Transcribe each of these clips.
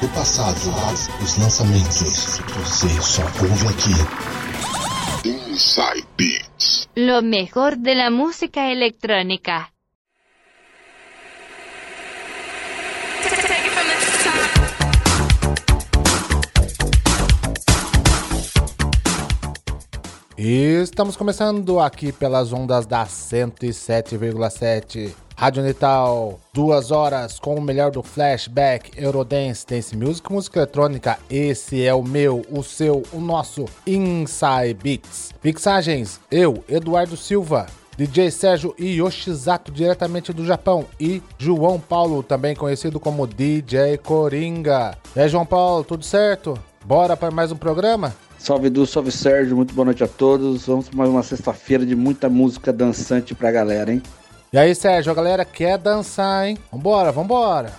do passado, os lançamentos. Você só ouve aqui. Inside Beats. Lo mejor de la música electrónica. Estamos começando aqui pelas ondas da 107,7 Rádio Unital. Duas horas com o melhor do flashback, Eurodance, Dance Music, música eletrônica. Esse é o meu, o seu, o nosso Inside Beats. Mixagens, eu, Eduardo Silva. DJ Sérgio Yoshizato, diretamente do Japão, e João Paulo, também conhecido como DJ Coringa. E aí, João Paulo, tudo certo? Bora para mais um programa? Salve Edu, salve Sérgio, muito boa noite a todos. Vamos para mais uma sexta-feira de muita música dançante pra galera, hein? E aí, Sérgio, a galera quer dançar, hein? Vambora, vambora!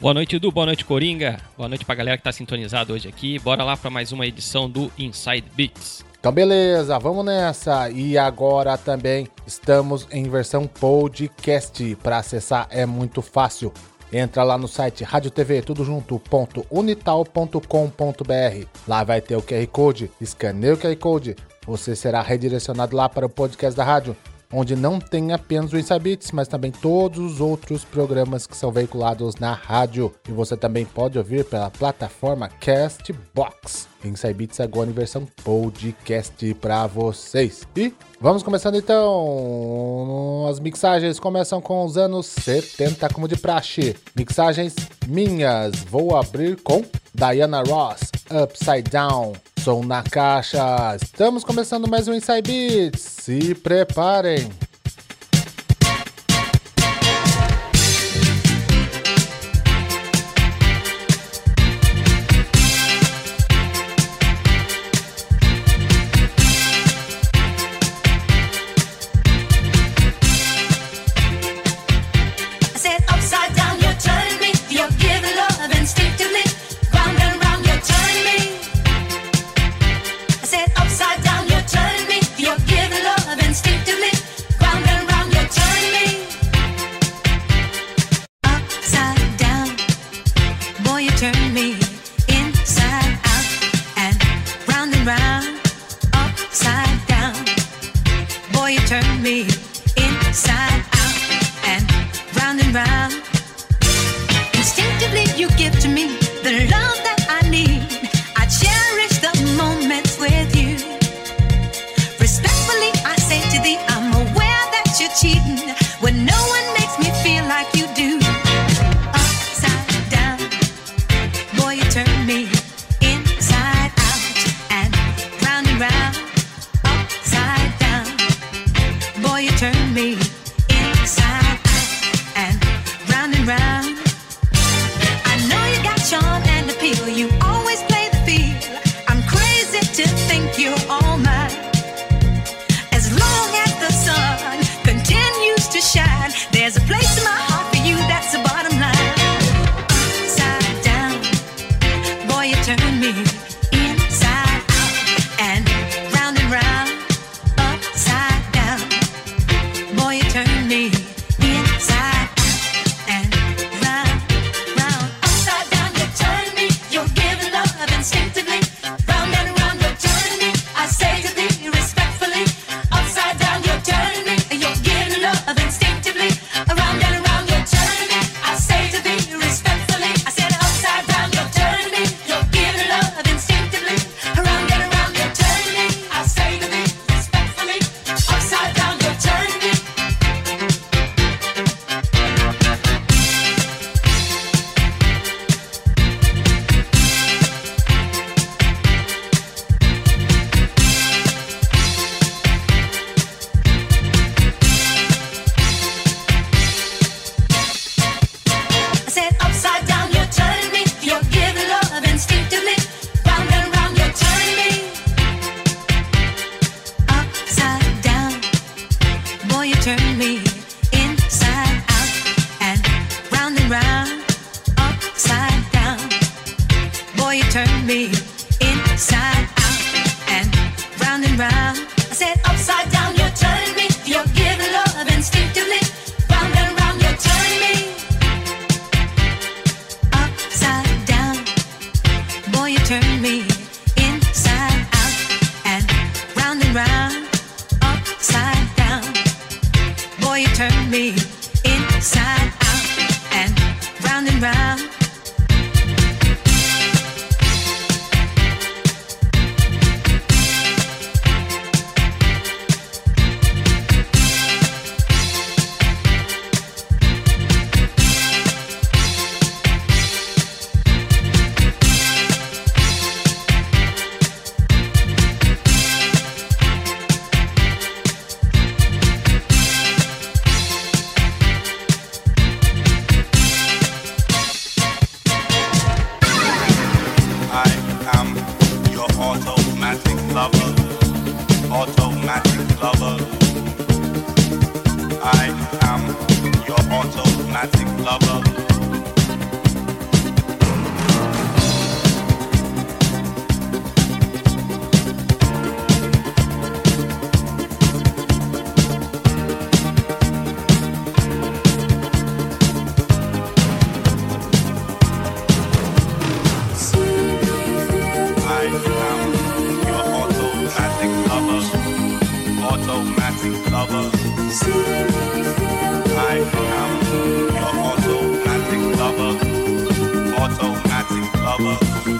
Boa noite, Edu. Boa noite, Coringa. Boa noite pra galera que tá sintonizado hoje aqui. Bora lá para mais uma edição do Inside Beats. Então, beleza, vamos nessa. E agora também estamos em versão podcast. Para acessar é muito fácil. Entra lá no site Rádio TV, tudo junto, ponto, unital.com.br. Lá vai ter o QR Code, escaneia o QR Code, você será redirecionado lá para o podcast da rádio, onde não tem apenas o Inside Beats, mas também todos os outros programas que são veiculados na rádio. E você também pode ouvir pela plataforma Castbox. Inside Beats agora em versão podcast para vocês. E vamos começando então. As mixagens começam com os anos 70 como de praxe. Mixagens minhas. Vou abrir com Diana Ross, Upside Down. Som na caixa. Estamos começando mais um Inside Beats. Se preparem.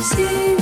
Lover.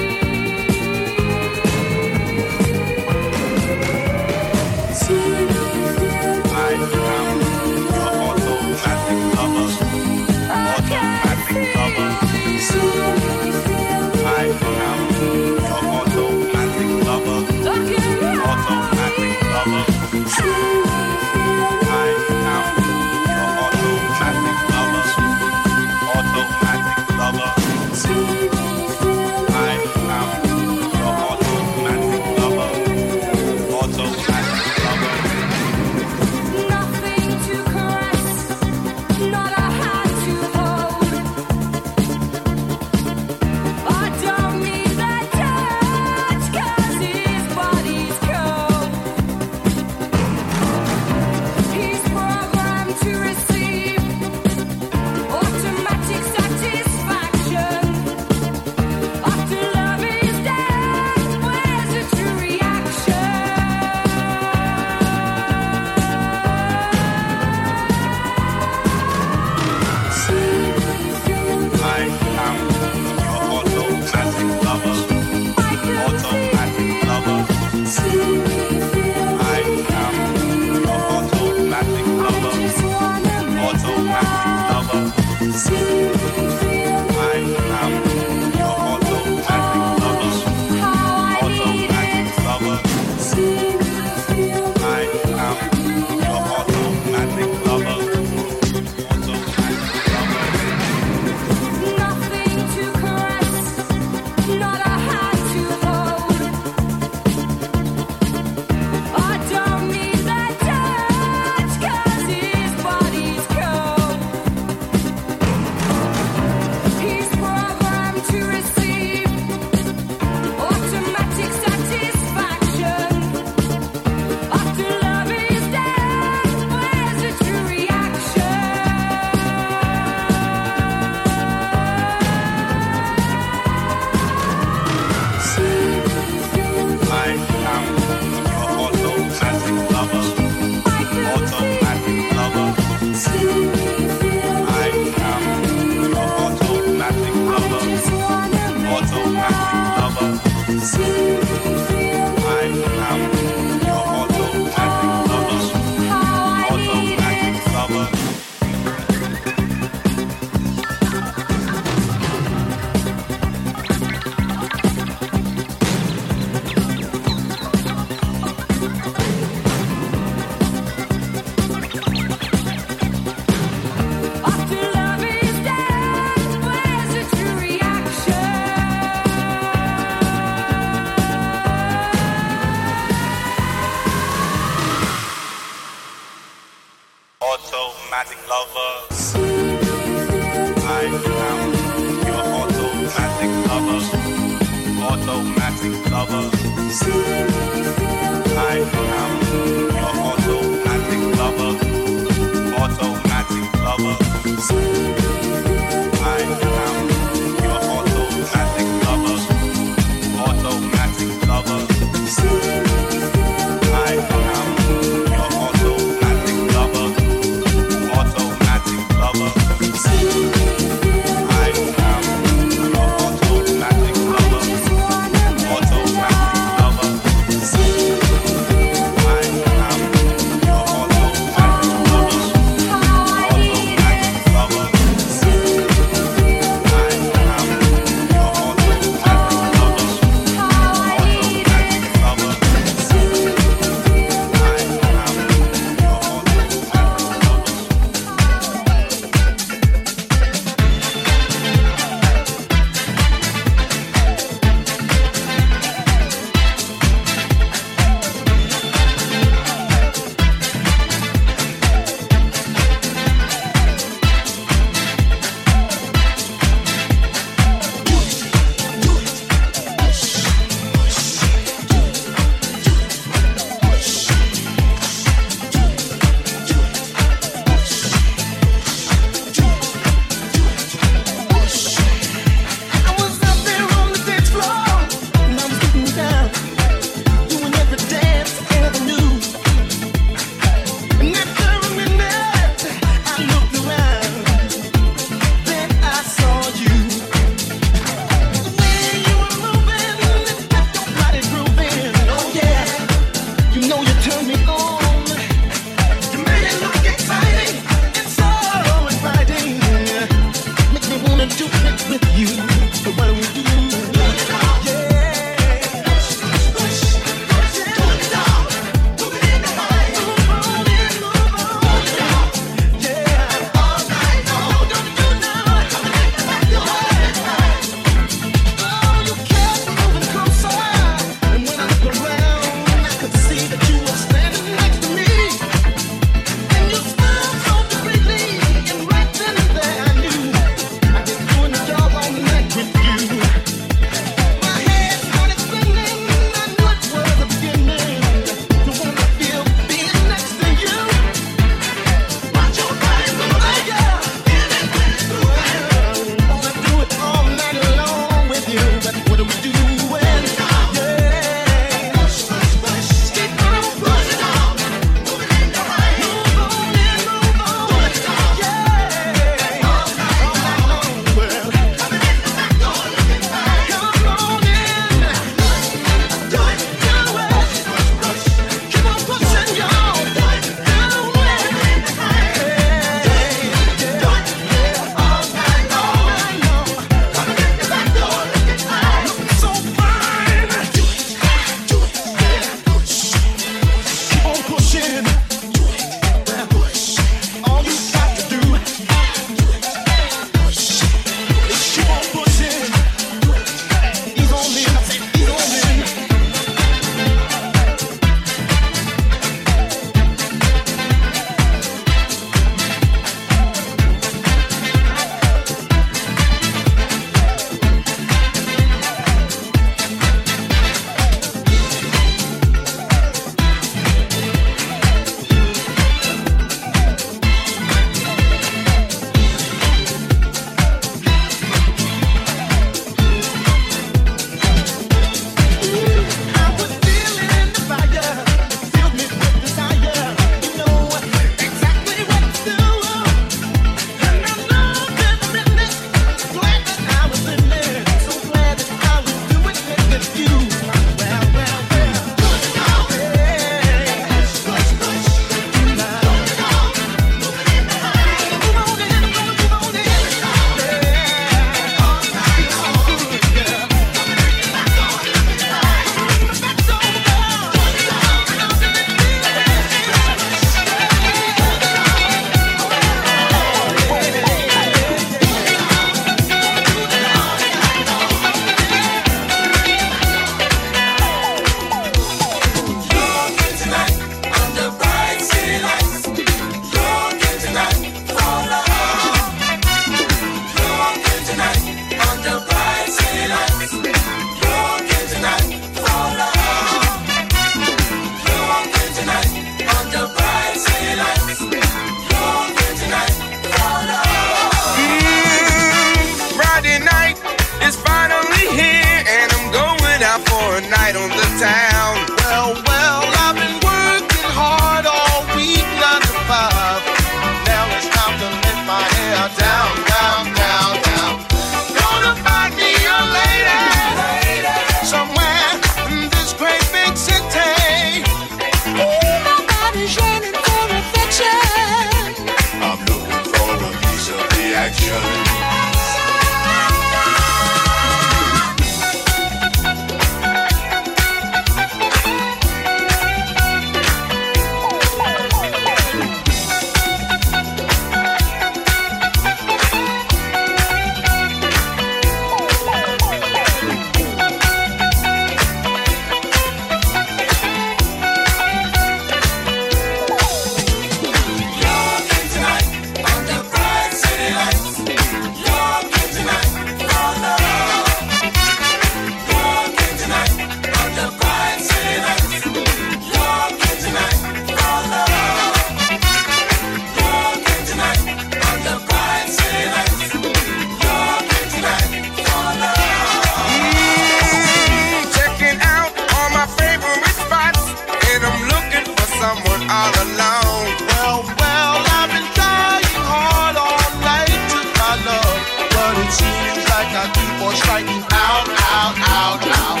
someone all alone. Well, well, I've been trying hard all night to find love, but it seems like I keep on striking out, out, out, out.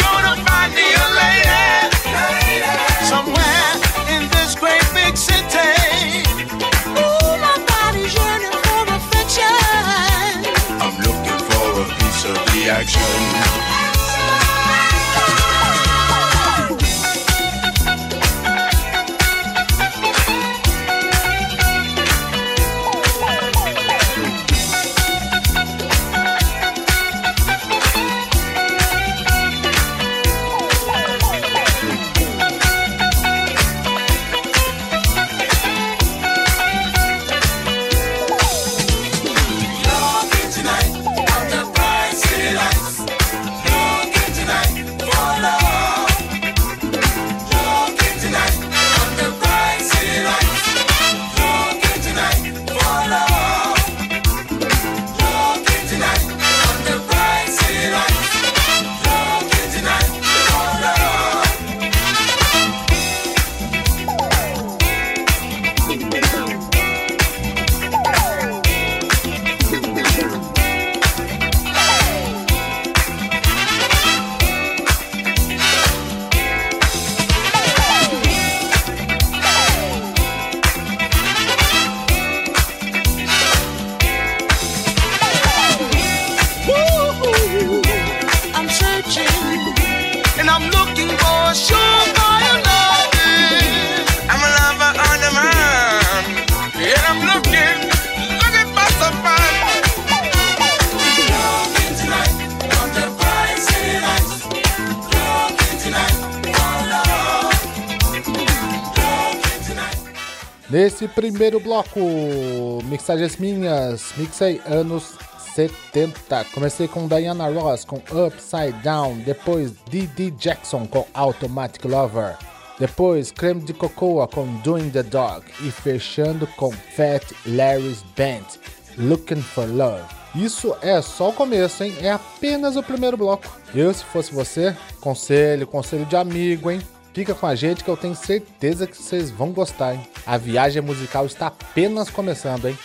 Gonna find me a lady somewhere in this great big city. Ooh, my body's yearning for affection. I'm looking for a piece of the action. Nesse primeiro bloco, mixagens minhas, mixei anos 70. Comecei com Diana Ross com Upside Down, depois Didi Jackson com Automatic Lover, depois Creme de Cocoa com Doing the Dog e fechando com Fat Larry's Band, Looking for Love. Isso é só o começo, hein? É apenas o primeiro bloco. Eu, se fosse você, conselho, conselho de amigo, hein? Fica com a gente que eu tenho certeza que vocês vão gostar, hein? A viagem musical está apenas começando, hein?